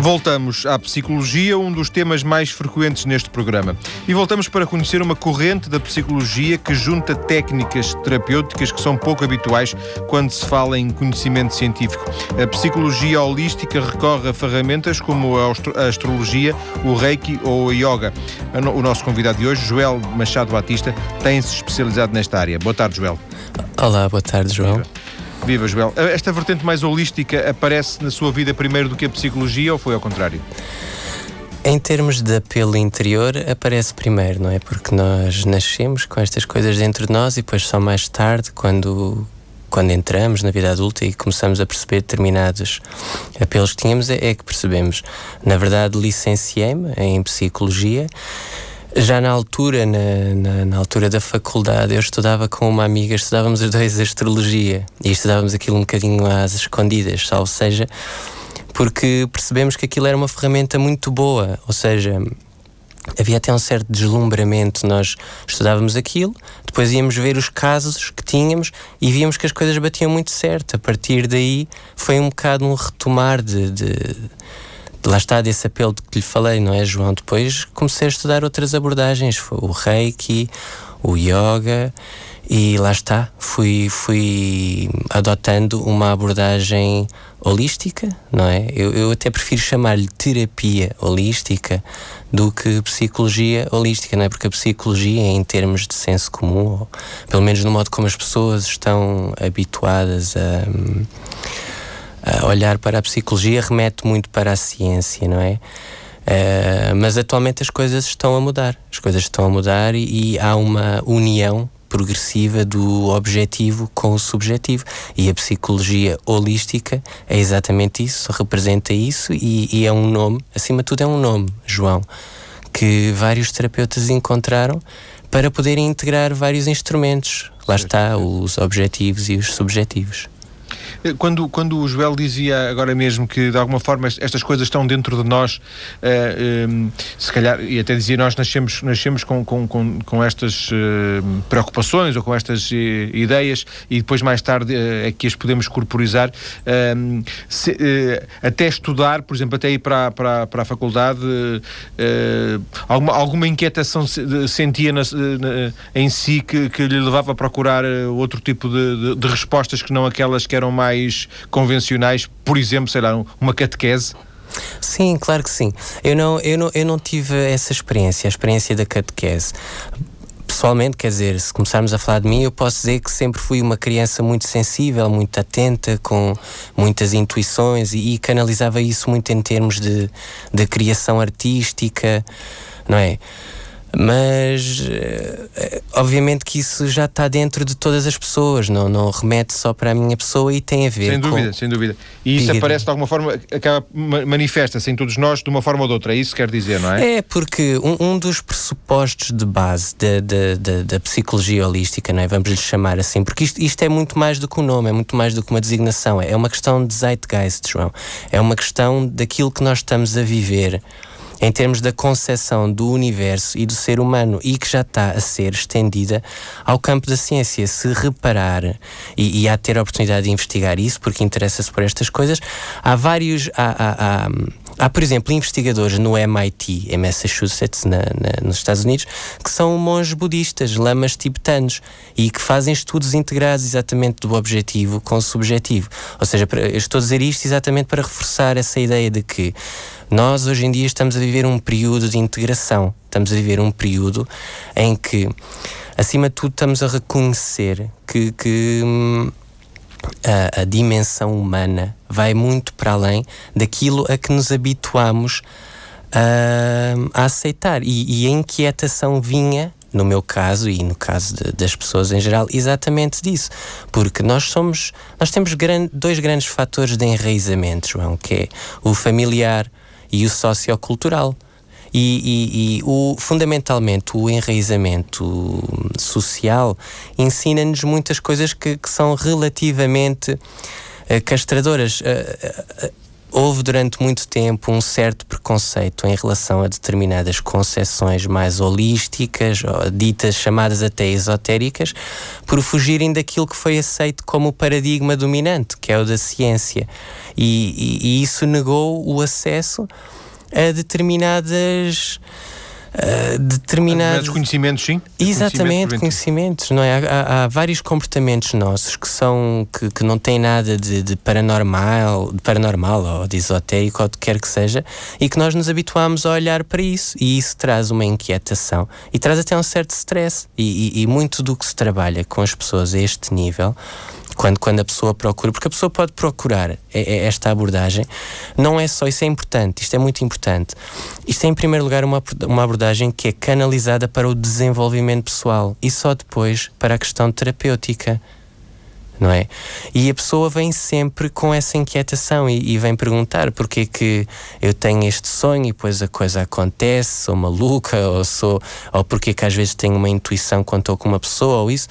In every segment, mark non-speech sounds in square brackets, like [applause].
Voltamos à psicologia, um dos temas mais frequentes neste programa. E voltamos para conhecer uma corrente da psicologia que junta técnicas terapêuticas que são pouco habituais quando se fala em conhecimento científico. A psicologia holística recorre a ferramentas como a astrologia, o reiki ou a yoga. O nosso convidado de hoje, Joel Machado Batista, tem-se especializado nesta área. Boa tarde, Joel. Olá, boa tarde, Joel. Viva, Joel. Esta vertente mais holística aparece na sua vida primeiro do que a psicologia ou foi ao contrário? Em termos de apelo interior, aparece primeiro, não é? Porque nós nascemos com estas coisas dentro de nós e depois só mais tarde, quando, quando entramos na vida adulta e começamos a perceber determinados apelos que tínhamos, é, é que percebemos. Na verdade, licenciei-me em psicologia já na altura, na, na, na, altura da faculdade, eu estudava com uma amiga, estudávamos os dois astrologia e estudávamos aquilo um bocadinho às escondidas, ou seja, porque percebemos que aquilo era uma ferramenta muito boa, ou seja, havia até um certo deslumbramento. Nós estudávamos aquilo, depois íamos ver os casos que tínhamos e víamos que as coisas batiam muito certo. A partir daí foi um bocado um retomar de, de lá está desse apelo que lhe falei, não é, João? Depois comecei a estudar outras abordagens, o Reiki, o Yoga e lá está, fui, fui adotando uma abordagem holística, não é? Eu, eu até prefiro chamar-lhe terapia holística do que psicologia holística, não é? Porque a psicologia, em termos de senso comum, ou pelo menos no modo como as pessoas estão habituadas a uh, olhar para a psicologia remete muito para a ciência, não é? Uh, mas atualmente as coisas estão a mudar. As coisas estão a mudar e, e há uma união progressiva do objetivo com o subjetivo. E a psicologia holística é exatamente isso, representa isso e, e, é um nome, acima de tudo, é um nome, João, que vários terapeutas encontraram para poderem integrar vários instrumentos. Lá está, os objetivos e os subjetivos. Eh, quando, quando o Joel dizia agora mesmo que de alguma forma estas coisas estão dentro de nós, uh, se calhar, e até dizia nós nascemos, nascemos com, com, com, com estas uh, preocupações ou com estas uh, ideias e depois mais tarde é que as podemos corporizar, ehm, se, até estudar, por exemplo, até ir para, para, para a faculdade, alguma, alguma inquietação sentia na, na, em si que, que lhe levava a procurar outro tipo de, de, de respostas que não aquelas que eram mais convencionais, por exemplo, sei lá, uma catequese? Sim, claro que sim. Eu não, eu não, eu não tive essa experiência, a experiência da catequese pessoalmente, quer dizer, se começarmos a falar de mim, eu posso dizer que sempre fui uma criança muito sensível, muito atenta, com muitas intuições e, e canalizava isso muito em termos de, de criação artística, não é? Mas eh, obviamente que isso já está dentro de todas as pessoas, não, não remete só para a minha pessoa e tem a ver sem dúvida, com... sem dúvida. E isso Diga aparece de alguma forma, acaba, manifesta-se em todos nós de uma forma ou de outra, é isso que quer dizer, não é? É, porque um, um dos pressupostos de base da, da, da, da, psicologia holística, não é? vamos lhe chamar assim, porque isto, isto é muito mais do que um nome, é muito mais do que uma designação, é uma questão de zeitgeist, João, é uma questão daquilo que nós estamos a viver em termos da concepção do universo e do ser humano e que já está a ser estendida ao campo da ciência. Se reparar e, e a ter a oportunidade de investigar isso, porque interessa-se por estas coisas, há vários. Há, há, há, Há, por exemplo, investigadores no MIT, em Massachusetts, na, na, nos Estados Unidos, que são monges budistas, lamas tibetanos, e que fazem estudos integrados exatamente do objetivo com o subjetivo. Ou seja, eu estou a dizer isto exatamente para reforçar essa ideia de que nós hoje em dia estamos a viver um período de integração, estamos a viver um período em que, acima de tudo, estamos a reconhecer que, que hum, a, a, dimensão humana vai muito para além daquilo a que nos habituamos a, aceitar. E, e, a inquietação vinha, no meu caso e no caso de, das pessoas em geral, exatamente disso. Porque nós somos, nós temos grande, dois grandes fatores de enraizamento, João, que é o familiar e o sociocultural. E, e, e o, fundamentalmente o enraizamento social ensina-nos muitas coisas que, que são relativamente uh, castradoras. Uh, uh, houve durante muito tempo um certo preconceito em relação a determinadas concepções mais holísticas, ditas chamadas até esotéricas, por fugirem daquilo que foi aceito como o paradigma dominante, que é o da ciência. E, e, e isso negou o acesso a determinadas uh, determinados conhecimentos, sim. Exatamente, conhecimentos, não é? Há, há, vários comportamentos nossos que são que, que não têm nada de, de, paranormal, de paranormal ou de esotérico ou de quer que seja, e que nós nos habituamos a olhar para isso e isso traz uma inquietação e traz até um certo stress e, e, e muito do que se trabalha com as pessoas a este nível quando, quando a pessoa procura, porque a pessoa pode procurar esta abordagem, não é só, isso é importante, isto é muito importante. Isto é, em primeiro lugar, uma, uma abordagem que é canalizada para o desenvolvimento pessoal e só depois para a questão terapêutica não é? E a pessoa vem sempre com essa inquietação e, e vem perguntar porque que eu tenho este sonho e depois a coisa acontece, sou maluca, [laughs] ou sou, ou porque que às vezes tenho uma intuição quando estou com uma pessoa, ou isso.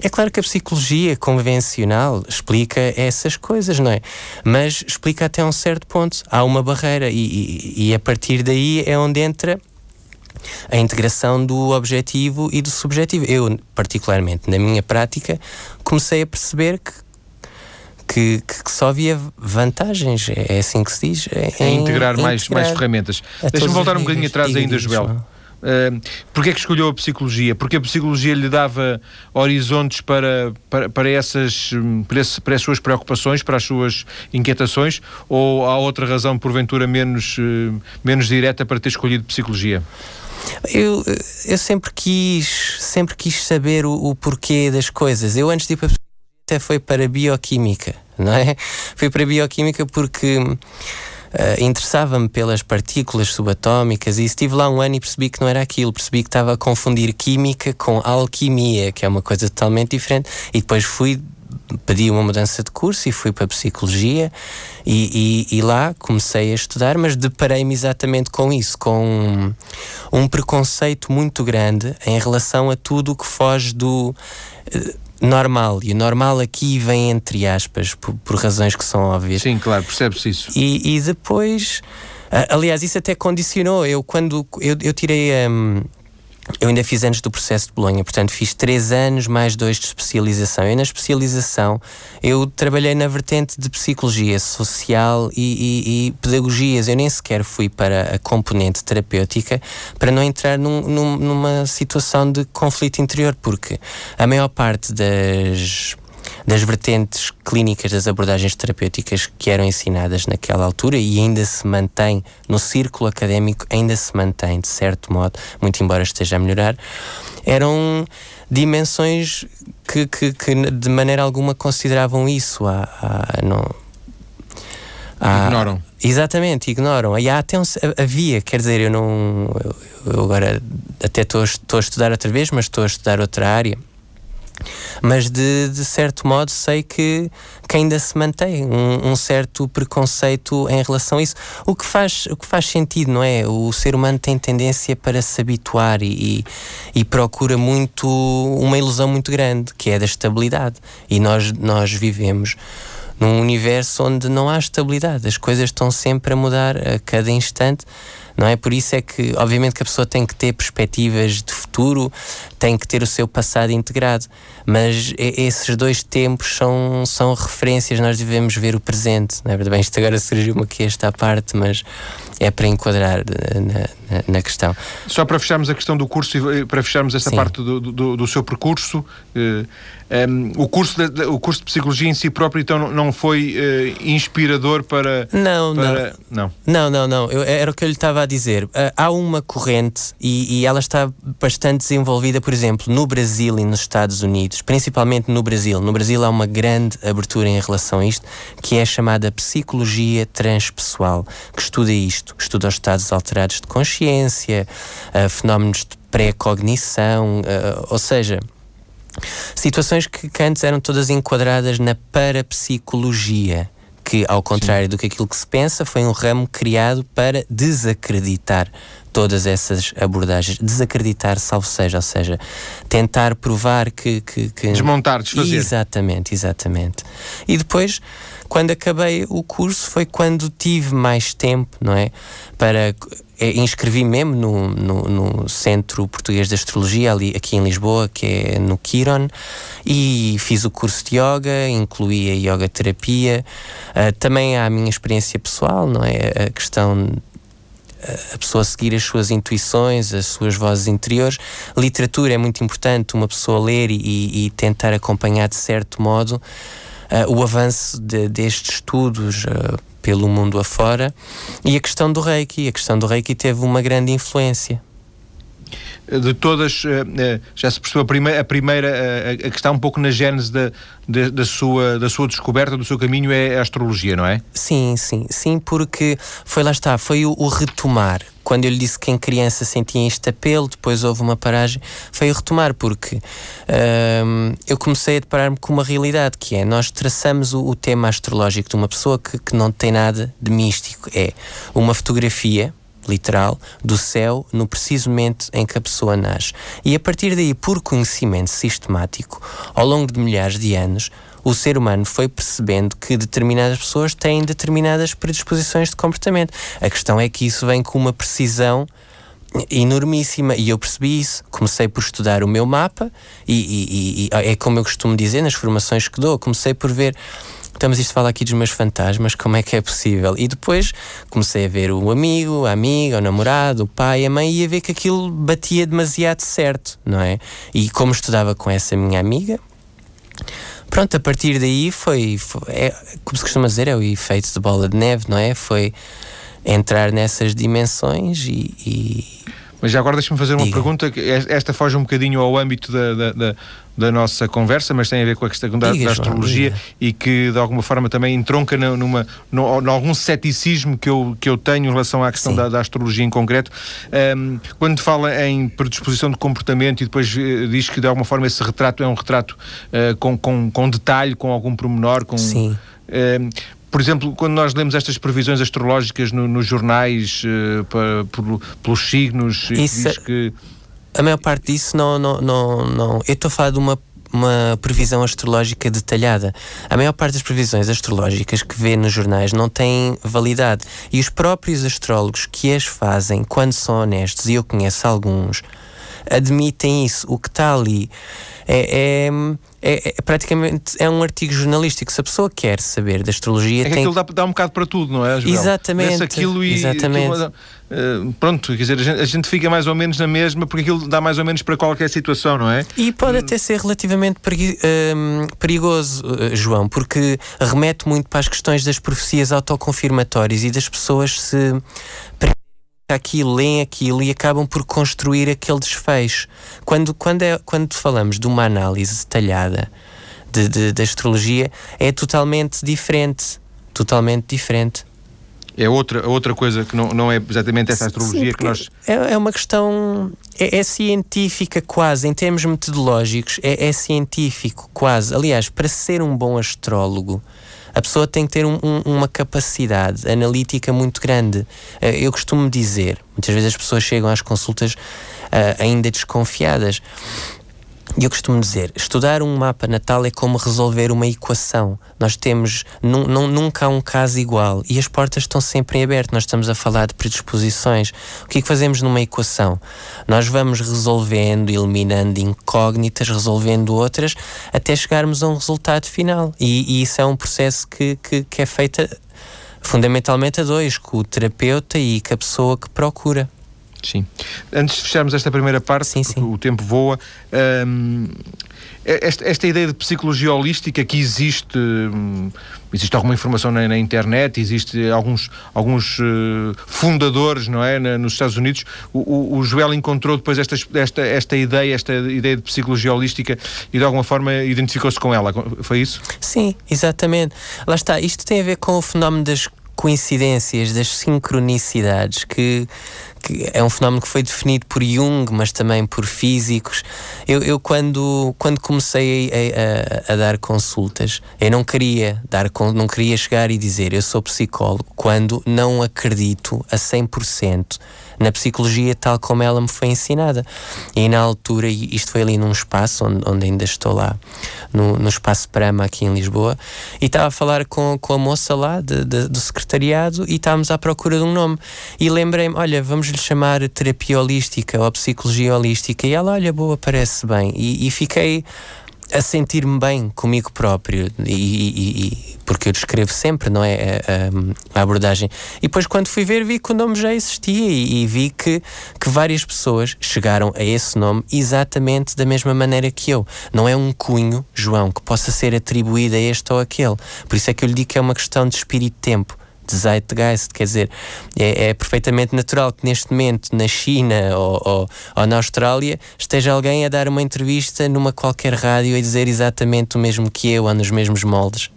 É claro que a psicologia convencional explica essas coisas, não é? Mas explica até um certo ponto. Há uma barreira e, e, e a partir daí é onde entra a integração do objetivo e do subjetivo. Eu, particularmente, na minha prática, comecei a perceber que que, que, só havia vantagens, é assim que se diz. É, em, integrar, mais, integrar mais ferramentas. Deixa-me voltar um bocadinho atrás ainda, Joel. Uh, Porquê é que escolheu a psicologia? Porque a psicologia lhe dava horizontes para, para, para, essas, para, esse, para as suas preocupações, para as suas inquietações? Ou há outra razão, porventura, menos, uh, menos direta para ter escolhido psicologia? Eu, eu sempre quis sempre quis saber o, o porquê das coisas. Eu antes de ir para até foi para bioquímica, não é? [laughs] Fui para bioquímica porque uh, interessava-me pelas partículas subatómicas e estive lá um ano e percebi que não era aquilo. Percebi que estava a confundir química com alquimia, que é uma coisa totalmente diferente. E depois fui pedi uma mudança de curso e fui para a psicologia e, e, e lá comecei a estudar, mas deparei-me exatamente com isso, com um, um, preconceito muito grande em relação a tudo o que foge do uh, normal. E o normal aqui vem entre aspas, por, por razões que são óbvias. Sim, claro, percebe-se isso. E, e depois, uh, aliás, isso até condicionou. Eu, quando eu, eu tirei. Um, eu ainda fiz anos do processo de Bolonha, portanto fiz três anos mais dois de especialização. E na especialização eu trabalhei na vertente de psicologia social e, e, e pedagogias. Eu nem sequer fui para a componente terapêutica para não entrar num, num, numa situação de conflito interior, porque a maior parte das das vertentes clínicas das abordagens terapêuticas que eram ensinadas naquela altura e ainda se mantém no círculo académico, ainda se mantém de certo modo, muito embora esteja a melhorar, eram dimensões que, que, que de maneira alguma consideravam isso. Há, há, não, ignoram. Exatamente, ignoram. E há até um, havia, quer dizer, eu não. Eu, eu agora até estou a estudar outra vez, mas estou a estudar outra área mas de, de certo modo sei que, que ainda se mantém um, um, certo preconceito em relação a isso. O que, faz, o que faz sentido, não é? O ser humano tem tendência para se habituar e, e, e procura muito uma ilusão muito grande, que é da estabilidade. E nós, nós vivemos num universo onde não há estabilidade, as coisas estão sempre a mudar a cada instante não é? Por isso é que, obviamente, que a pessoa tem que ter perspectivas de futuro, tem que ter o seu passado integrado, mas esses dois tempos são, são referências, nós devemos ver o presente, não é? Bem, isto agora surgiu-me aqui esta parte, mas é para enquadrar eh, na, na, na, questão. Só para fecharmos a questão do curso e para fecharmos esta Sim. parte do, do, do, seu percurso, eh, um, o, curso de, o curso de Psicologia em si próprio então não foi uh, inspirador para... Não, para... não. Não, não, não. Eu, era o que eu lhe estava a dizer. Uh, há uma corrente e, e ela está bastante desenvolvida, por exemplo, no Brasil e nos Estados Unidos, principalmente no Brasil. No Brasil há uma grande abertura em relação a isto, que é chamada Psicologia Transpessoal, que estuda isto, estuda os estados alterados de consciência, uh, fenómenos de pré-cognição, ou seja Situações que, que antes eram todas enquadradas na parapsicologia que, ao contrário Sim. do que aquilo que se pensa, foi um ramo criado para desacreditar todas essas abordagens. Desacreditar, salvo seja, ou seja, tentar provar que. que, que... Desmontar, desfazer. Exatamente, exatamente. E depois, quando acabei o curso, foi quando tive mais tempo, não é? Para. É, inscrevi mesmo no, no, no, Centro Português de Astrologia, ali, aqui em Lisboa, que é no Kiron, e fiz o curso de yoga, incluí a yoga terapia. Uh, também há a minha experiência pessoal, não é? A questão a pessoa seguir as suas intuições, as suas vozes interiores. Literatura é muito importante, uma pessoa ler e, e tentar acompanhar de certo modo o avanço de, destes estudos. Uh, pelo mundo afora e a questão do Reiki, a questão do Reiki teve uma grande influência de todas, eh, eh, já se percebeu a primeira, a, primeira, eh, a, que está um pouco na gênese da, da, da, sua, da sua descoberta, do seu caminho, é a astrologia, não é? Sim, sim, sim, porque foi lá está, foi o, o retomar. Quando eu lhe disse que em criança sentia este apelo, depois houve uma paragem, foi o retomar, porque hum, eu comecei a deparar-me com uma realidade que é nós traçamos o, o tema astrológico de uma pessoa que, que não tem nada de místico. É uma fotografia literal, do céu no preciso momento em que a pessoa nasce. E a partir daí, por conhecimento sistemático, ao longo de milhares de anos, o ser humano foi percebendo que determinadas pessoas têm determinadas predisposições de comportamento. A questão é que isso vem com uma precisão enormíssima e eu percebi isso. Comecei por estudar o meu mapa e, e, e, é como eu costumo dizer nas formações que dou, comecei por ver estamos isto fala aqui dos meus fantasmas, como é que é possível? E depois comecei a ver o amigo, a amiga, o namorado, o pai, a mãe, e a ver que aquilo batia demasiado certo, não é? E como estudava com essa minha amiga, pronto, a partir daí foi, foi é, como se costuma dizer, é o efeito de bola de neve, não é? Foi entrar nessas dimensões e, e mas já agora deixa-me fazer uma Diga. pergunta, que esta foge um bocadinho ao âmbito da, da, da, da, nossa conversa, mas tem a ver com a questão da, Diga, astrologia João, e que de alguma forma também entronca numa, numa, num, algum ceticismo que eu, que eu tenho em relação à questão da, da, astrologia em concreto. Um, quando fala em predisposição de comportamento e depois uh, diz que de alguma forma esse retrato é um retrato uh, com, com, com detalhe, com algum pormenor, com... Sim. Uh, por exemplo, quando nós lemos estas previsões astrológicas no, nos jornais, uh, para, por, pelos signos, Isso, diz que. A maior parte disso não. não, não, não. Eu estou a falar de uma uma previsão astrológica detalhada. A maior parte das previsões astrológicas que vê nos jornais não têm validade. E os próprios astrólogos que as fazem, quando são honestos, e eu conheço alguns, admitem isso. O que está ali é, é, é, é, praticamente é um artigo jornalístico. Se a pessoa quer saber da astrologia. É que tem... aquilo dá, dá um bocado para tudo, não é? Joel? Exatamente. aquilo e. Exatamente. Aquilo, uh, pronto, quer dizer, a gente, a gente, fica mais ou menos na mesma porque aquilo dá mais ou menos para qualquer situação, não é? E pode até ser relativamente peri um, perigoso, uh, João, porque remete muito para as questões das profecias autoconfirmatórias e das pessoas se aquilo, leem aquilo e acabam por construir aquele desfecho. Quando, quando, é, quando falamos de uma análise detalhada de, de, de astrologia, é totalmente diferente. Totalmente diferente. É outra, outra coisa que não, não é exatamente essa astrologia Sim, que nós. É, é uma questão. É, é, científica quase, em termos metodológicos, é, é científico quase. Aliás, para ser um bom astrólogo, a pessoa tem que ter um, um, uma capacidade analítica muito grande. Uh, eu costumo dizer, muitas vezes as pessoas chegam às consultas uh, ainda desconfiadas. E eu costumo dizer, estudar um mapa natal é como resolver uma equação. Nós temos, nunca há um caso igual e as portas estão sempre em aberto. Nós estamos a falar de predisposições. O que é que fazemos numa equação? Nós vamos resolvendo, eliminando incógnitas, resolvendo outras, até chegarmos a um resultado final. E, e isso é um processo que, que, que é feito fundamentalmente a dois, com o terapeuta e com a pessoa que procura. Sim. Antes de fecharmos esta primeira parte, sim, sim. o tempo voa, hum, esta, esta, ideia de psicologia holística que existe, hum, existe alguma informação na, na, internet, existe alguns, alguns uh, fundadores, não é, na, nos Estados Unidos. O, o, o, Joel encontrou depois esta, esta, esta ideia, esta ideia de psicologia holística e de alguma forma identificou-se com ela. Foi isso? Sim, exatamente. Lá está. Isto tem a ver com o fenómeno das coincidências, das sincronicidades que que é um fenómeno que foi definido por Jung, mas também por físicos. Eu, eu quando, quando comecei a, a, a, dar consultas, eu não queria dar não queria chegar e dizer eu sou psicólogo quando não acredito a 100% na psicologia tal como ela me foi ensinada. E na altura, isto foi ali num espaço onde, onde ainda estou lá, no, no espaço Prama aqui em Lisboa, e estava a falar com, com a moça lá de, de, do secretariado e estávamos à procura de um nome. E lembrei-me, olha, vamos lhe chamar terapia holística ou psicologia holística. E ela, olha, boa, parece bem. E, e fiquei a sentir-me bem comigo próprio. E, e, e, porque eu descrevo sempre não é a, a, abordagem. E depois quando fui ver vi que o nome já existia e, e, vi que, que várias pessoas chegaram a esse nome exatamente da mesma maneira que eu. Não é um cunho João que possa ser atribuído a este ou aquele. Por isso é que eu lhe digo que é uma questão de espírito-tempo de Zeitgeist, quer dizer, é, é, perfeitamente natural que neste momento na China ou, ou, ou, na Austrália esteja alguém a dar uma entrevista numa qualquer rádio e dizer exatamente o mesmo que eu, ou nos mesmos moldes.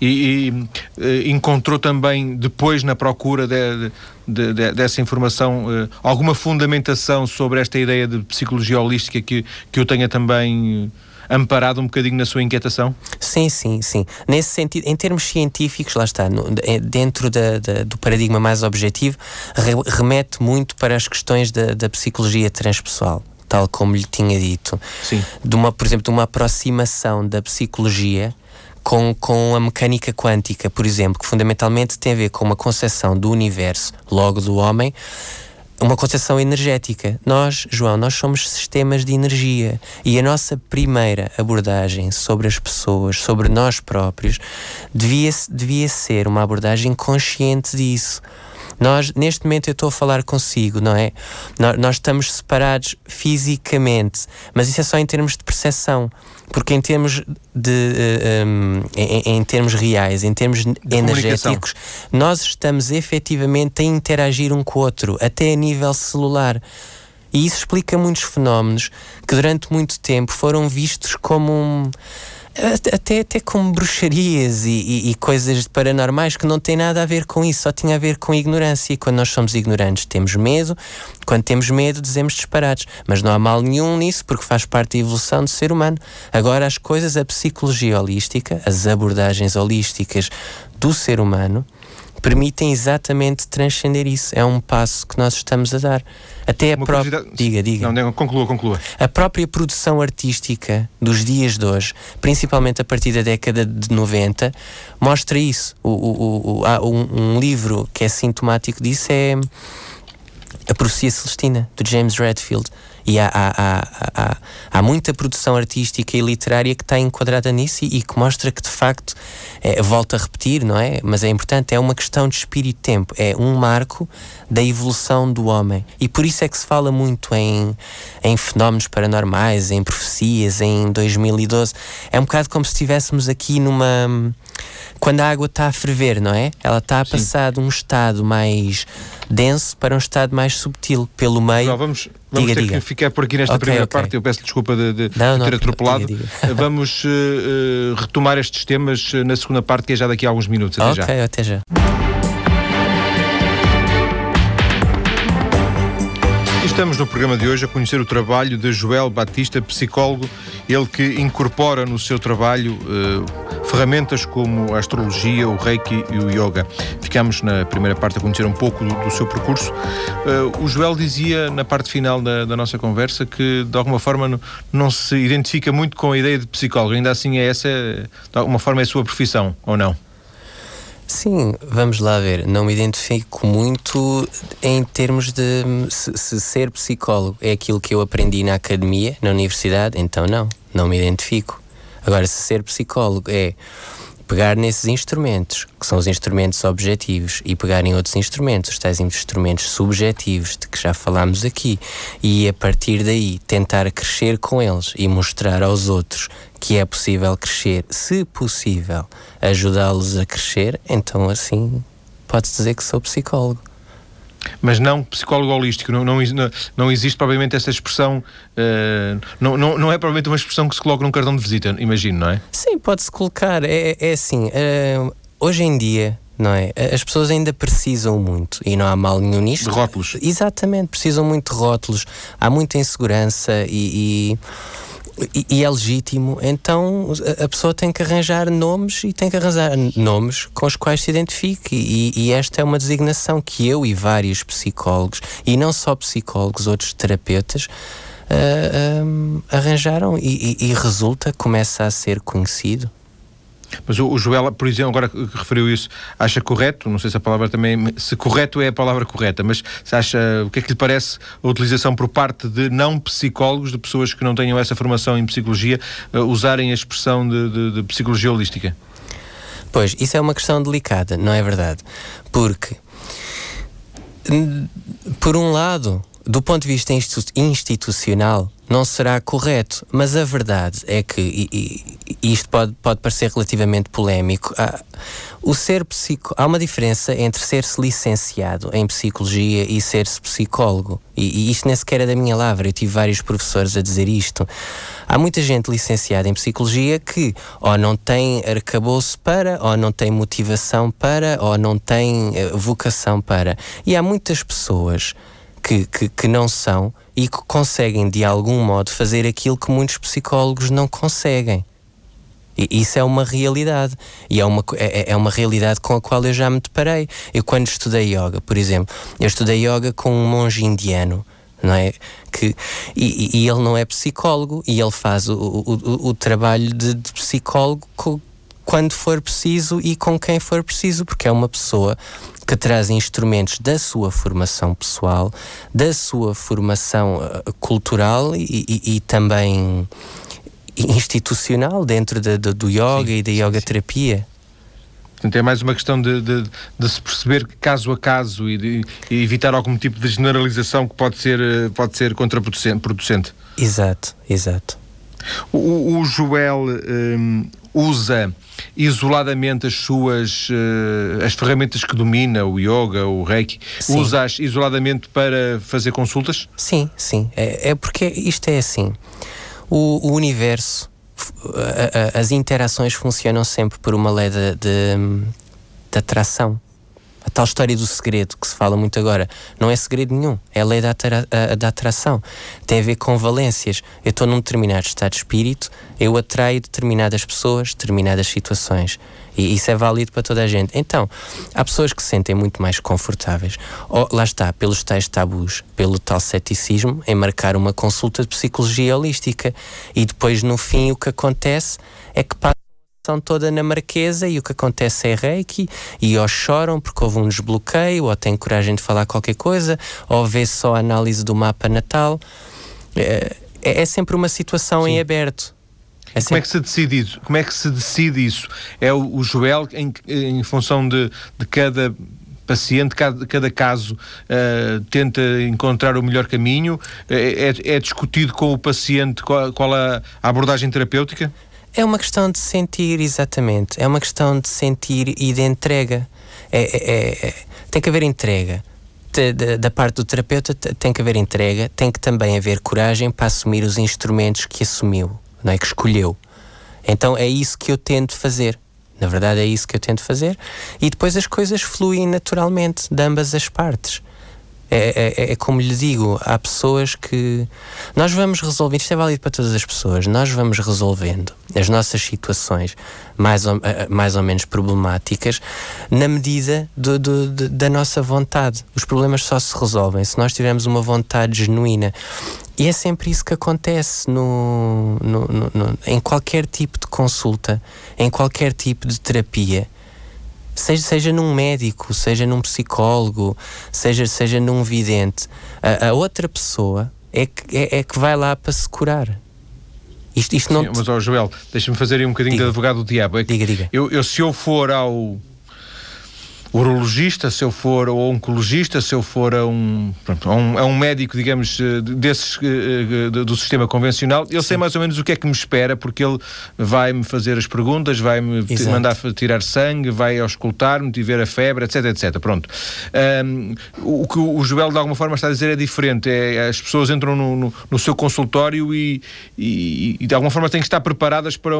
E, e eh, encontrou também, depois na procura de, de, de, dessa informação, eh, alguma fundamentação sobre esta ideia de psicologia holística que, que eu tenha também amparado um bocadinho na sua inquietação? Sim, sim, sim. Nesse sentido, em termos científicos, lá está, no, dentro da, da, do paradigma mais objetivo, re, remete muito para as questões da, da psicologia transpessoal tal como lhe tinha dito. Sim. De uma, por exemplo, de uma aproximação da psicologia com, com a mecânica quântica, por exemplo, que fundamentalmente tem a ver com uma concepção do universo, logo do homem, uma concepção energética. Nós, João, nós somos sistemas de energia e a nossa primeira abordagem sobre as pessoas, sobre nós próprios, devia, devia ser uma abordagem consciente disso. Nós, neste momento, eu estou a falar consigo, não é? Nós, nós estamos separados fisicamente, mas isso é só em termos de percepção. Porque em termos de um, em, em, termos reais, em termos de energéticos, nós estamos efetivamente a interagir um com o outro, até a nível celular. E isso explica muitos fenómenos que durante muito tempo foram vistos como um até, até com bruxarias e, e, e, coisas paranormais que não têm nada a ver com isso, só tinha a ver com ignorância. E quando nós somos ignorantes, temos medo, quando temos medo, dizemos disparados. Mas não há mal nenhum nisso, porque faz parte da evolução do ser humano. Agora, as coisas, a psicologia holística, as abordagens holísticas do ser humano, permitem exatamente transcender isso. É um passo que nós estamos a dar. Até a própria. Diga, diga. Não, não, conclua, conclua. A própria produção artística dos dias de hoje, principalmente a partir da década de 90, mostra isso. O, o, o, há um, um livro que é sintomático disso é A Profecia Celestina, do James Redfield e há, há, há, há, muita produção artística e literária que está enquadrada nisso e, e que mostra que de facto, é, volto a repetir, não é? Mas é importante, é uma questão de espírito-tempo, é um marco da evolução do homem. E por isso é que se fala muito em, em fenómenos paranormais, em profecias, em 2012. É um bocado como se estivéssemos aqui numa. Quando a água está a ferver, não é? Ela está a passar de um estado mais denso para um estado mais subtil, pelo meio. Não, vamos, vamos diga, ter diga. que ficar por aqui nesta okay, primeira okay. parte. Eu peço desculpa de, de, não, de ter não, atropelado. Diga, [laughs] vamos uh, retomar estes temas na segunda parte, que é já daqui a alguns minutos. Até ok, já. até já. Estamos no programa de hoje a conhecer o trabalho de Joel Batista, psicólogo, ele que incorpora no seu trabalho uh, ferramentas como a astrologia, o reiki e o yoga. Ficamos na primeira parte a conhecer um pouco do, do seu percurso. Uh, o Joel dizia na parte final da, da, nossa conversa que de alguma forma não, não, se identifica muito com a ideia de psicólogo, ainda assim é essa, de alguma forma é a sua profissão, ou não? Sim, vamos lá ver. Não me identifico muito em termos de se, se, ser psicólogo é aquilo que eu aprendi na academia, na universidade, então não, não me identifico. Agora, se ser psicólogo é pegar nesses instrumentos, que são os instrumentos objetivos, e pegar em outros instrumentos, os tais instrumentos subjetivos, de que já falámos aqui, e a partir daí tentar crescer com eles e mostrar aos outros que é possível crescer, se possível, ajudá-los a crescer, então assim pode-se dizer que sou psicólogo. Mas não psicólogo holístico, não, não, não existe provavelmente essa expressão, uh, não, não, não é provavelmente uma expressão que se coloca num cartão de visita, imagino, não é? Sim, pode-se colocar, é, é assim, uh, hoje em dia não é? As pessoas ainda precisam muito e não há mal nenhum nisto. De rótulos. Exatamente, precisam muito de rótulos. Há muita insegurança e, e, e, é legítimo. Então a pessoa tem que arranjar nomes e tem que arranjar nomes com os quais se identifique. E, e esta é uma designação que eu e vários psicólogos, e não só psicólogos, outros terapeutas, uh, um, arranjaram e, e resulta, começa a ser conhecido. Mas o, o Joel, por exemplo, agora que referiu isso, acha correto, não sei se a palavra também, se correto é a palavra correta, mas se acha, o que é que lhe parece a utilização por parte de não psicólogos, de pessoas que não tenham essa formação em psicologia, uh, usarem a expressão de, de, de psicologia holística? Pois, isso é uma questão delicada, não é verdade? Porque, por um lado, do ponto de vista institucional, não será correto. Mas a verdade é que, e, e isto pode, pode parecer relativamente polémico, há, o ser psico, há uma diferença entre ser-se licenciado em psicologia e ser-se psicólogo. E, e, isto nem sequer é da minha lavra, eu tive vários professores a dizer isto. Há muita gente licenciada em psicologia que ou não tem arcabouço para, ou não tem motivação para, ou não tem uh, vocação para. E há muitas pessoas que, que, que não são e que conseguem de algum modo fazer aquilo que muitos psicólogos não conseguem. E isso é uma realidade. E é uma, é, é uma realidade com a qual eu já me deparei. Eu, quando estudei yoga, por exemplo, eu estudei yoga com um monge indiano. Não é? que, e, e ele não é psicólogo e ele faz o, o, o, o trabalho de, de psicólogo quando for preciso e com quem for preciso, porque é uma pessoa que traz instrumentos da sua formação pessoal, da sua formação uh, cultural e, e, e, também institucional dentro de, de, do yoga sim, e da yoga terapia. Portanto, é mais uma questão de, de, de, se perceber caso a caso e, de, e evitar algum tipo de generalização que pode ser, uh, pode ser contraproducente. Exato, exato. O, o Joel um, usa isoladamente as suas uh, as ferramentas que domina, o yoga, o reiki, usa-as isoladamente para fazer consultas? Sim, sim. É, é porque isto é assim. O, o universo, a, a, as interações funcionam sempre por uma lei de, de, de atração. A tal história do segredo que se fala muito agora não é segredo nenhum, é a lei da, da atração. Tem a ver com valências. Eu estou num determinado estado de espírito, eu atraio determinadas pessoas, determinadas situações. E isso é válido para toda a gente. Então, há pessoas que se sentem muito mais confortáveis, ou, lá está, pelos tais tabus, pelo tal ceticismo, em marcar uma consulta de psicologia holística. E depois, no fim, o que acontece é que passa são toda na Marquesa e o que acontece é reiki e ou choram porque houve um desbloqueio ou têm coragem de falar qualquer coisa ou vê só a análise do mapa natal é, é, é sempre uma situação Sim. em aberto é sempre... Como é que se decide isso? Como é que se decide isso? É o, o Joel em, em função de, de cada paciente, cada, cada caso uh, tenta encontrar o melhor caminho? É, é, é discutido com o paciente qual, qual a, a abordagem terapêutica? É uma questão de sentir, exatamente. É uma questão de sentir e de entrega. É, é, é, é tem que haver entrega. De, da parte do terapeuta tem que haver entrega, tem que também haver coragem para assumir os instrumentos que assumiu, não é? que escolheu. Então é isso que eu tento fazer. Na verdade, é isso que eu tento fazer. E depois as coisas fluem naturalmente de ambas as partes. É, é, é, como lhe digo, há pessoas que. Nós vamos resolvendo, isto é válido para todas as pessoas, nós vamos resolvendo as nossas situações mais ou, eh, mais ou menos problemáticas na medida do, do, do, da nossa vontade. Os problemas só se resolvem se nós tivermos uma vontade genuína. E é sempre isso que acontece no, no, no, em qualquer tipo de consulta, em qualquer tipo de terapia seja, seja num médico, seja num psicólogo, seja, seja num vidente, a, a outra pessoa é que, é, é, que vai lá para se curar. Isto, isto não Sim, mas, ó, Joel, deixa-me fazer aí um bocadinho diga. de advogado do diabo. É diga, diga. Eu, eu, se eu for ao urologista, se eu for ou oncologista, se eu for a um, pronto, a um, a um médico, digamos, desses do sistema convencional, ele sei mais ou menos o que é que me espera, porque ele vai-me fazer as perguntas, vai-me mandar tirar sangue, vai auscultar-me, ver a febre, etc, etc. Pronto. Um, o que o Joel de alguma forma está a dizer é diferente. É, as pessoas entram no, no, no seu consultório e, e, e, de alguma forma têm que estar preparadas para,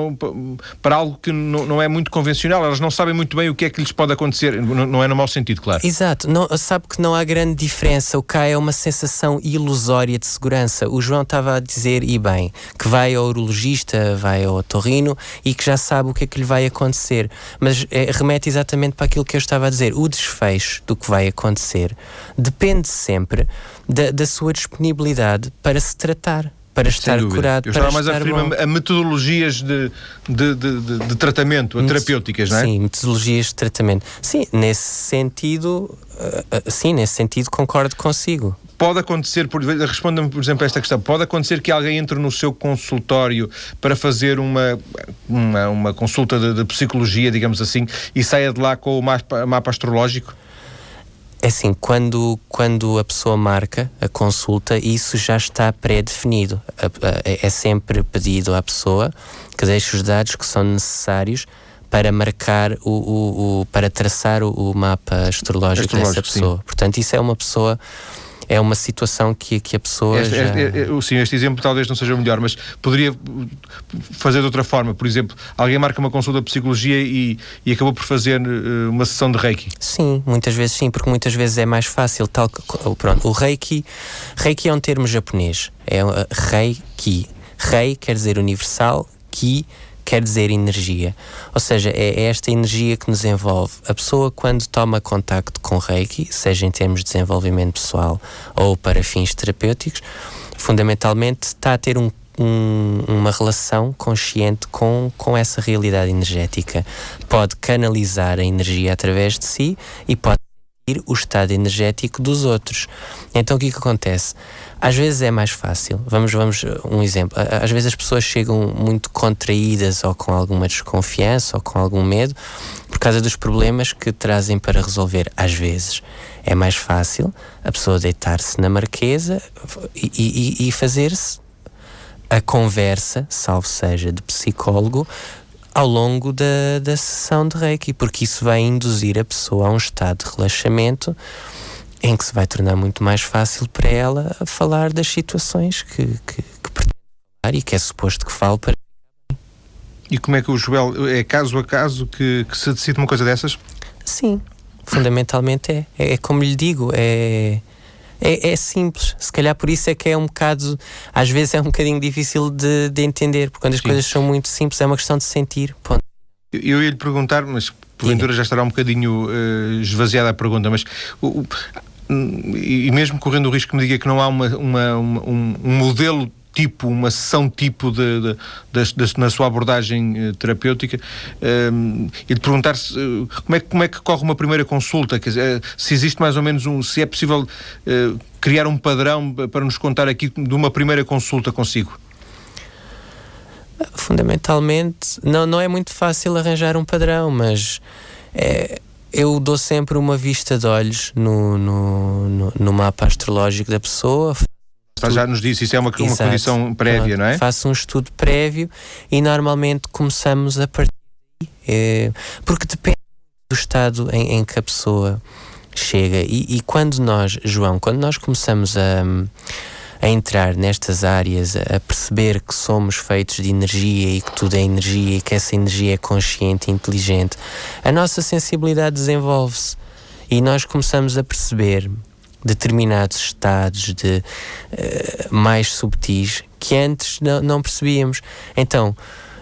para algo que não, não, é muito convencional. Elas não sabem muito bem o que é que lhes pode acontecer. Não, não é no mau sentido, claro. Exato. Não, sabe que não há grande diferença. O cá é uma sensação ilusória de segurança. O João estava a dizer, e bem, que vai ao urologista, vai ao torrino e que já sabe o que é que lhe vai acontecer. Mas é, remete exatamente para aquilo que eu estava a dizer. O desfecho do que vai acontecer depende sempre da, da sua disponibilidade para se tratar para estar curado. Eu estava mais a referir a metodologias de, de, de, de, tratamento, a terapêuticas, não é? Sim, metodologias de tratamento. Sim, nesse sentido, uh, sim, nesse sentido concordo consigo. Pode acontecer, responda-me, por exemplo, a esta questão, pode acontecer que alguém entre no seu consultório para fazer uma, uma, uma consulta de, de psicologia, digamos assim, e saia de lá com o mapa astrológico? É assim, quando, quando a pessoa marca a consulta, isso já está pré-definido. É sempre pedido à pessoa que deixe os dados que são necessários para marcar o, o, o para traçar o, o mapa astrológico, astrológico dessa pessoa. Sim. Portanto, isso é uma pessoa é uma situação que, que a pessoa. Este, já... este, este, sim, este exemplo talvez não seja o melhor, mas poderia fazer de outra forma. Por exemplo, alguém marca uma consulta de psicologia e, e acabou por fazer uh, uma sessão de reiki. Sim, muitas vezes sim, porque muitas vezes é mais fácil. Tal, pronto, o reiki, reiki é um termo japonês. É uh, reiki. Rei quer dizer universal, ki quer dizer energia. Ou seja, é, é esta energia que nos envolve. A pessoa, quando toma contacto com Reiki, seja em termos de desenvolvimento pessoal ou para fins terapêuticos, fundamentalmente está a ter um um, uma relação consciente com, com essa realidade energética. Pode canalizar a energia através de si e pode o estado energético dos outros. Então o que, que acontece? Às vezes é mais fácil. Vamos, vamos, um exemplo. Às vezes as pessoas chegam muito contraídas ou com alguma desconfiança ou com algum medo por causa dos problemas que trazem para resolver. Às vezes é mais fácil a pessoa deitar-se na marquesa e, e, e fazer-se a conversa, salvo seja de psicólogo, ao longo da, da sessão de Reiki, porque isso vai induzir a pessoa a um estado de relaxamento em que se vai tornar muito mais fácil para ela falar das situações que, que, que pretende falar e que é suposto que fale para. E como é que o Joel, é caso a caso que, que se decide uma coisa dessas? Sim, fundamentalmente é. é. É, como lhe digo, é, é, é, simples. Se calhar por isso é que é um bocado, às vezes é um bocadinho difícil de, de entender, porque quando as Sim. coisas são muito simples é uma questão de sentir. Ponto. Eu, ia lhe perguntar, mas porventura já estará um bocadinho uh, esvaziada a pergunta, mas o, e mesmo correndo o risco que me diga que não há uma, uma, uma um, um modelo tipo, uma sessão tipo de, de, de, de na sua abordagem uh, terapêutica um, e de perguntar se, uh, como, é, como é que corre uma primeira consulta, quer dizer, uh, se existe mais ou menos um, se é possível criar um padrão para nos contar aqui de uma primeira consulta consigo. Fundamentalmente, não, não é muito fácil arranjar um padrão, mas é, eu dou sempre uma vista de olhos no, no, no, no mapa astrológico da pessoa. Já nos disse, isso é uma, uma condição prévia, não é? Faço um estudo prévio e normalmente começamos a partir daí, é, porque depende do estado em, em que a pessoa chega. E, e, quando nós, João, quando nós começamos a a entrar nestas áreas, a perceber que somos feitos de energia e que tudo é energia e que essa energia é consciente e inteligente, a nossa sensibilidade desenvolve-se e nós começamos a perceber determinados estados de uh, mais subtis que antes não, não percebíamos. Então,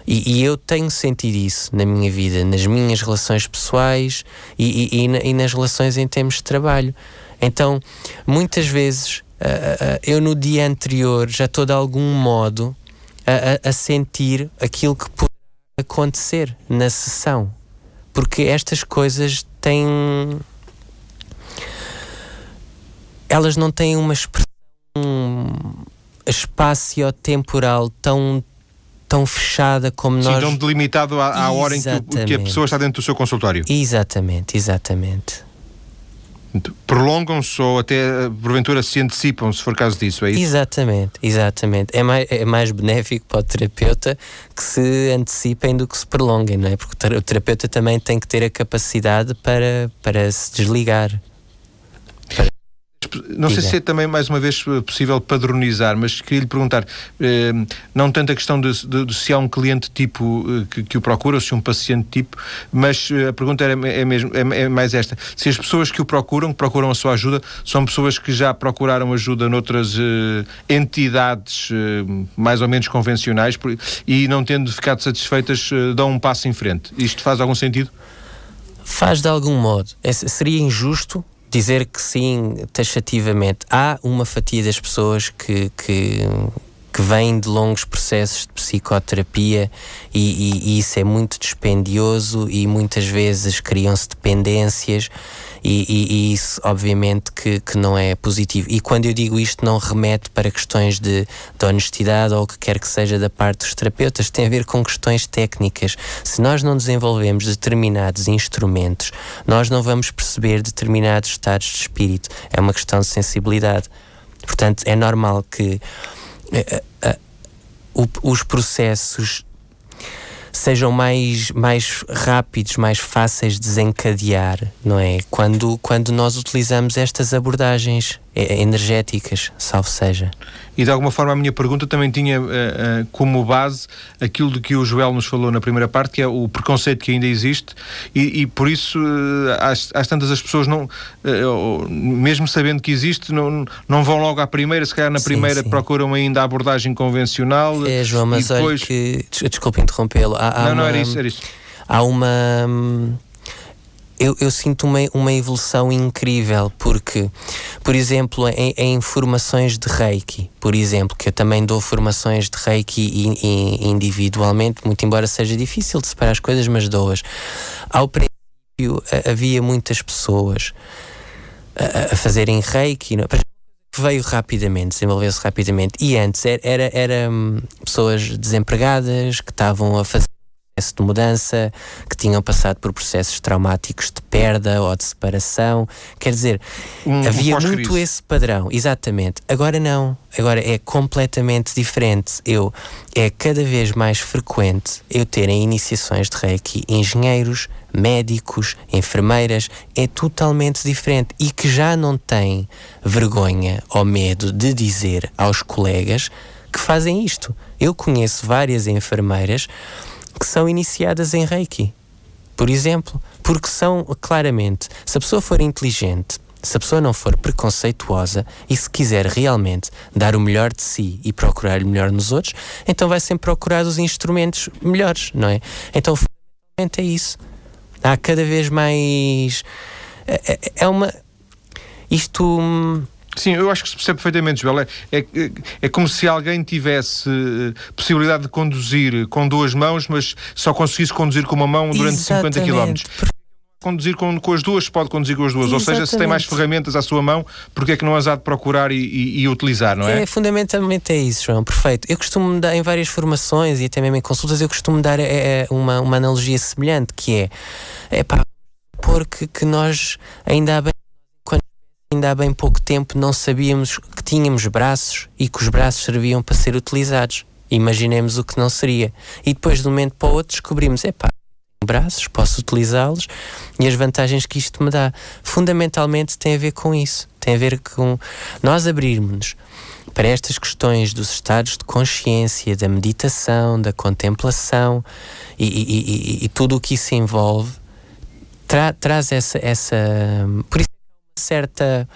e, e, eu tenho sentido isso na minha vida, nas minhas relações pessoais e, e, e, nas relações em termos de trabalho. Então, muitas vezes uh, eu no dia anterior já estou de algum modo a, a, sentir aquilo que pode acontecer na sessão. Porque estas coisas têm. Elas não têm uma expressão espaço-temporal tão tão fechada como Sim, nós. tão delimitado à, à hora em que, que, a pessoa está dentro do seu consultório. Exatamente, exatamente. Prolongam-se ou até porventura se antecipam, se for caso disso, é isso? Exatamente, exatamente. É mais, é mais benéfico para o terapeuta que se antecipem do que se prolonguem, não é? Porque o terapeuta também tem que ter a capacidade para, para se desligar não sei se é também, mais uma vez, possível padronizar, mas queria lhe perguntar, eh, não tanto a questão de, de, de, se há um cliente tipo eh, que, que, o procura ou se um paciente tipo, mas eh, a pergunta é, é, mesmo, é, é, mais esta. Se as pessoas que o procuram, que procuram a sua ajuda, são pessoas que já procuraram ajuda noutras eh, entidades eh, mais ou menos convencionais e não tendo ficado satisfeitas, eh, dão um passo em frente. Isto faz algum sentido? Faz de algum modo. seria injusto dizer que sim, taxativamente, há uma fatia das pessoas que, que, que vêm de longos processos de psicoterapia e, e, e isso é muito dispendioso e muitas vezes criam-se dependências e, e, isso obviamente que, que não é positivo. E quando eu digo isto não remete para questões de, de honestidade ou o que quer que seja da parte dos terapeutas, tem a ver com questões técnicas. Se nós não desenvolvemos determinados instrumentos, nós não vamos perceber determinados estados de espírito. É uma questão de sensibilidade. Portanto, é normal que os processos sejam mais, mais rápidos, mais fáceis de desencadear, não é? Quando, quando nós utilizamos estas abordagens é, energéticas, salvo seja. E de alguma forma a minha pergunta também tinha uh, uh, como base aquilo de que o Joel nos falou na primeira parte, que é o preconceito que ainda existe, e, e por isso, uh, às, às, tantas as pessoas não, mesmo sabendo que existe, não, não vão logo à primeira, se calhar na primeira sim. procuram ainda a abordagem convencional. É, João, mas depois... olha que. Desculpe interrompê-lo. Há, há não, uma, não era isso, era isso. Há uma. Eu, eu, sinto uma, uma evolução incrível, porque, por exemplo, em, em, formações de Reiki, por exemplo, que eu também dou formações de Reiki individualmente, muito embora seja difícil de separar as coisas, mas dou-as. Ao princípio havia muitas pessoas a, a fazerem Reiki, não? veio rapidamente, desenvolveu-se rapidamente. E antes era, era, era hum, pessoas desempregadas que estavam a fazer processo de mudança, que tinham passado por processos traumáticos de perda ou de separação. Quer dizer, um, havia um muito esse padrão, exatamente. Agora não, agora é completamente diferente. Eu é cada vez mais frequente eu ter em iniciações de Reiki engenheiros, médicos, enfermeiras, é totalmente diferente e que já não têm vergonha ou medo de dizer aos colegas que fazem isto. Eu conheço várias enfermeiras que são iniciadas em Reiki. Por exemplo, porque são claramente, se a pessoa for inteligente, se a pessoa não for preconceituosa e se quiser realmente dar o melhor de si e procurar o melhor nos outros, então vai sempre procurar os instrumentos melhores, não é? Então, fundamentalmente é isso. Há cada vez mais. É, é, é uma. Isto hum, Sim, eu acho que se percebe perfeitamente, Joel. É, é, é, como se alguém tivesse eh, possibilidade de conduzir com duas mãos, mas só conseguisse conduzir com uma mão durante Exatamente. 50 km. Conduzir com, com, as duas, pode conduzir com as duas. Exatamente. Ou seja, se tem mais ferramentas à sua mão, porque é que não as há de procurar e, e, e utilizar, não é? É, fundamentalmente é isso, João. Perfeito. Eu costumo dar em várias formações e até mesmo em consultas, eu costumo dar é, é uma, uma analogia semelhante, que é, é pá, porque que nós ainda há bem ainda há bem pouco tempo não sabíamos que tínhamos braços e que os braços serviam para ser utilizados. Imaginemos o que não seria. E depois de um momento para o outro descobrimos, epá, braços, posso utilizá-los e as vantagens que isto me dá. Fundamentalmente tem a ver com isso. Tem a ver com nós abrirmos-nos para estas questões dos estados de consciência, da meditação, da contemplação e, e, e, e tudo o que isso envolve, tra traz essa, essa. Por isso certa.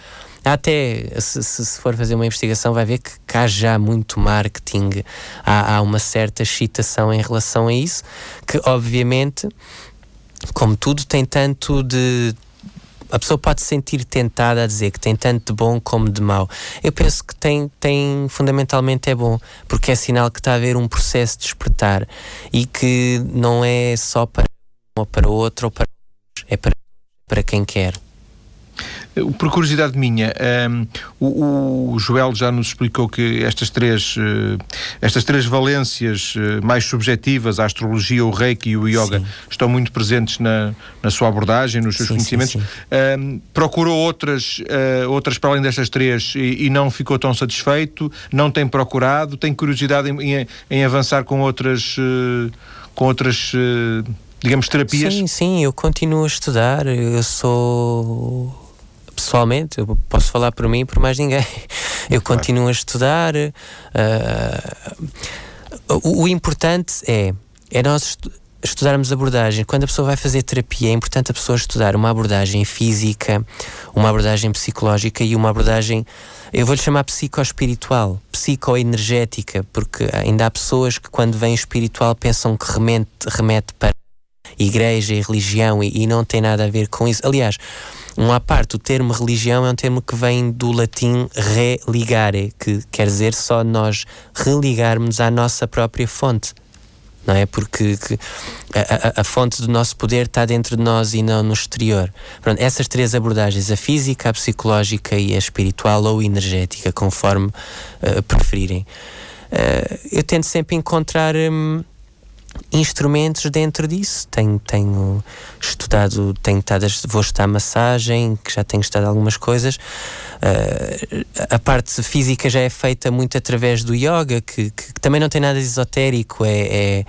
Até se, se, for fazer uma investigação, vai ver que, cá já muito marketing, há, há uma certa excitação em relação a isso, que obviamente, como tudo, tem tanto de a pessoa pode se sentir tentada a dizer que tem tanto de bom como de mau. Eu penso que tem, tem fundamentalmente é bom, porque é sinal que está a haver um processo de despertar e que não é só para um ou para outro ou para é para, para quem quer. Por curiosidade minha, um, o, o, Joel já nos explicou que estas três, uh, estas três valências uh, mais subjetivas, a astrologia, o reiki e o yoga, sim. estão muito presentes na, na sua abordagem, nos seus sim, conhecimentos. Sim, um, procurou outras, uh, outras para além destas três e, e, não ficou tão satisfeito? Não tem procurado? Tem curiosidade em, em, em avançar com outras, com outras digamos, terapias? Sim, sim, eu continuo a estudar. Eu sou pessoalmente, eu posso falar por mim e por mais ninguém. [laughs] Eu claro. continuo a estudar. Uh, o, o, importante é, é nós estudarmos abordagem. Quando a pessoa vai fazer terapia, é importante a pessoa estudar uma abordagem física, uma abordagem psicológica e uma abordagem, eu vou-lhe chamar psicoespiritual, psicoenergética, porque ainda há pessoas que quando vem espiritual pensam que remete, remete para igreja e religião e, e, não tem nada a ver com isso. Aliás, um à parte, o termo religião é um termo que vem do latim religare, que quer dizer só nós religarmos à nossa própria fonte. Não é? Porque a, a, a, fonte do nosso poder está dentro de nós e não no exterior. Pronto, essas três abordagens, a física, a psicológica e a espiritual ou energética, conforme uh, preferirem. Uh, eu tento sempre encontrar. Um, instrumentos dentro disso. Tenho, tenho estudado, tenho estado, vou estudar massagem, que já tenho estudado algumas coisas. Uh, a parte física já é feita muito através do yoga, que, que, que também não tem nada de esotérico. É, é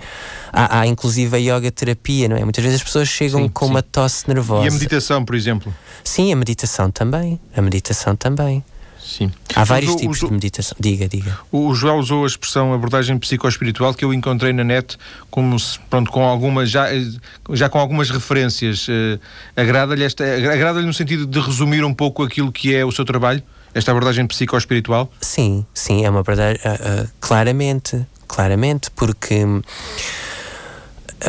há, há, inclusive a yoga terapia, não é? Muitas vezes as pessoas chegam sim, com sim. uma tosse nervosa. E a meditação, por exemplo? Sim, a meditação também. A meditação também. Sim. Há vários tipos de meditação. Diga, diga. O, João usou a expressão abordagem psicoespiritual que eu encontrei na net como se, pronto, com algumas, já, já com algumas referências. Uh, agrada-lhe esta, agrada-lhe no sentido de resumir um pouco aquilo que é o seu trabalho? Esta abordagem psicoespiritual? Sim, sim, é uma abordagem, uh, uh, claramente, claramente, porque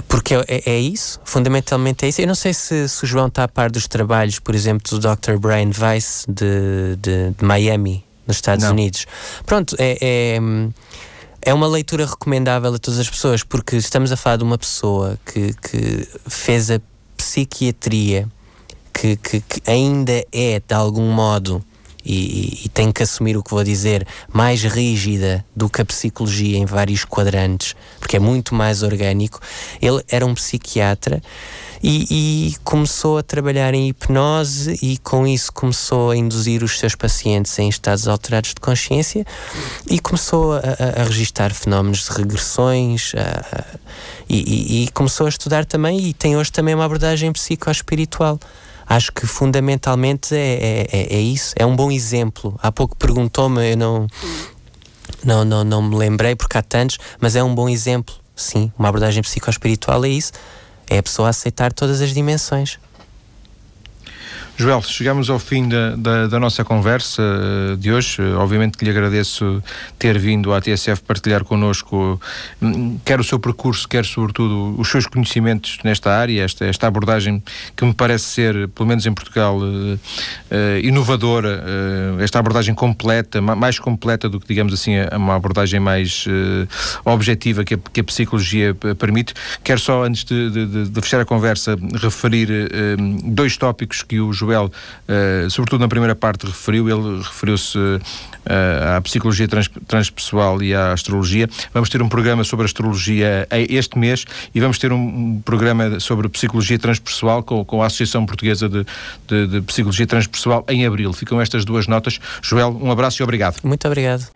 porque é, é, é, isso, fundamentalmente é isso. Eu não sei se, se, o João está a par dos trabalhos, por exemplo, do Dr. Brian Weiss de, de, de Miami, nos Estados não. Unidos. Pronto, é, é, é, uma leitura recomendável a todas as pessoas, porque estamos a falar de uma pessoa que, que fez a psiquiatria, que, que, que ainda é, de algum modo, e, e, tenho que assumir o que vou dizer, mais rígida do que a psicologia em vários quadrantes, porque é muito mais orgânico. Ele era um psiquiatra e, e, começou a trabalhar em hipnose e com isso começou a induzir os seus pacientes em estados alterados de consciência e começou a, a, a registar fenómenos de regressões a, e, e, começou a estudar também e tem hoje também uma abordagem psicoespiritual acho que fundamentalmente é, é, é, é isso, é um bom exemplo. Há pouco perguntou-me, eu não, não, não, não me lembrei porque há tantos, mas é um bom exemplo, sim. Uma abordagem psicoespiritual é isso, é a pessoa aceitar todas as dimensões. Joel, chegamos ao fim da, da, da, nossa conversa eh, de hoje. Obviamente que lhe agradeço ter vindo à TSF partilhar connosco hum, quer o seu percurso, quer sobretudo os seus conhecimentos nesta área, esta, esta abordagem que me parece ser, pelo menos em Portugal, uh, inovadora, esta abordagem completa, mais completa do que, digamos assim, uma abordagem mais objetiva que a, que a, psicologia permite. Quero só, antes de, de, de fechar a conversa, referir dois tópicos que o Joel Joel, uh, sobretudo na primeira parte, referiu. Ele referiu-se uh, à psicologia trans, transpessoal e à astrologia. Vamos ter um programa sobre astrologia este mês e vamos ter um, um programa sobre psicologia transpessoal com, com a Associação Portuguesa de, de, de Psicologia Transpessoal em abril. Ficam estas duas notas. Joel, um abraço e obrigado. Muito obrigado.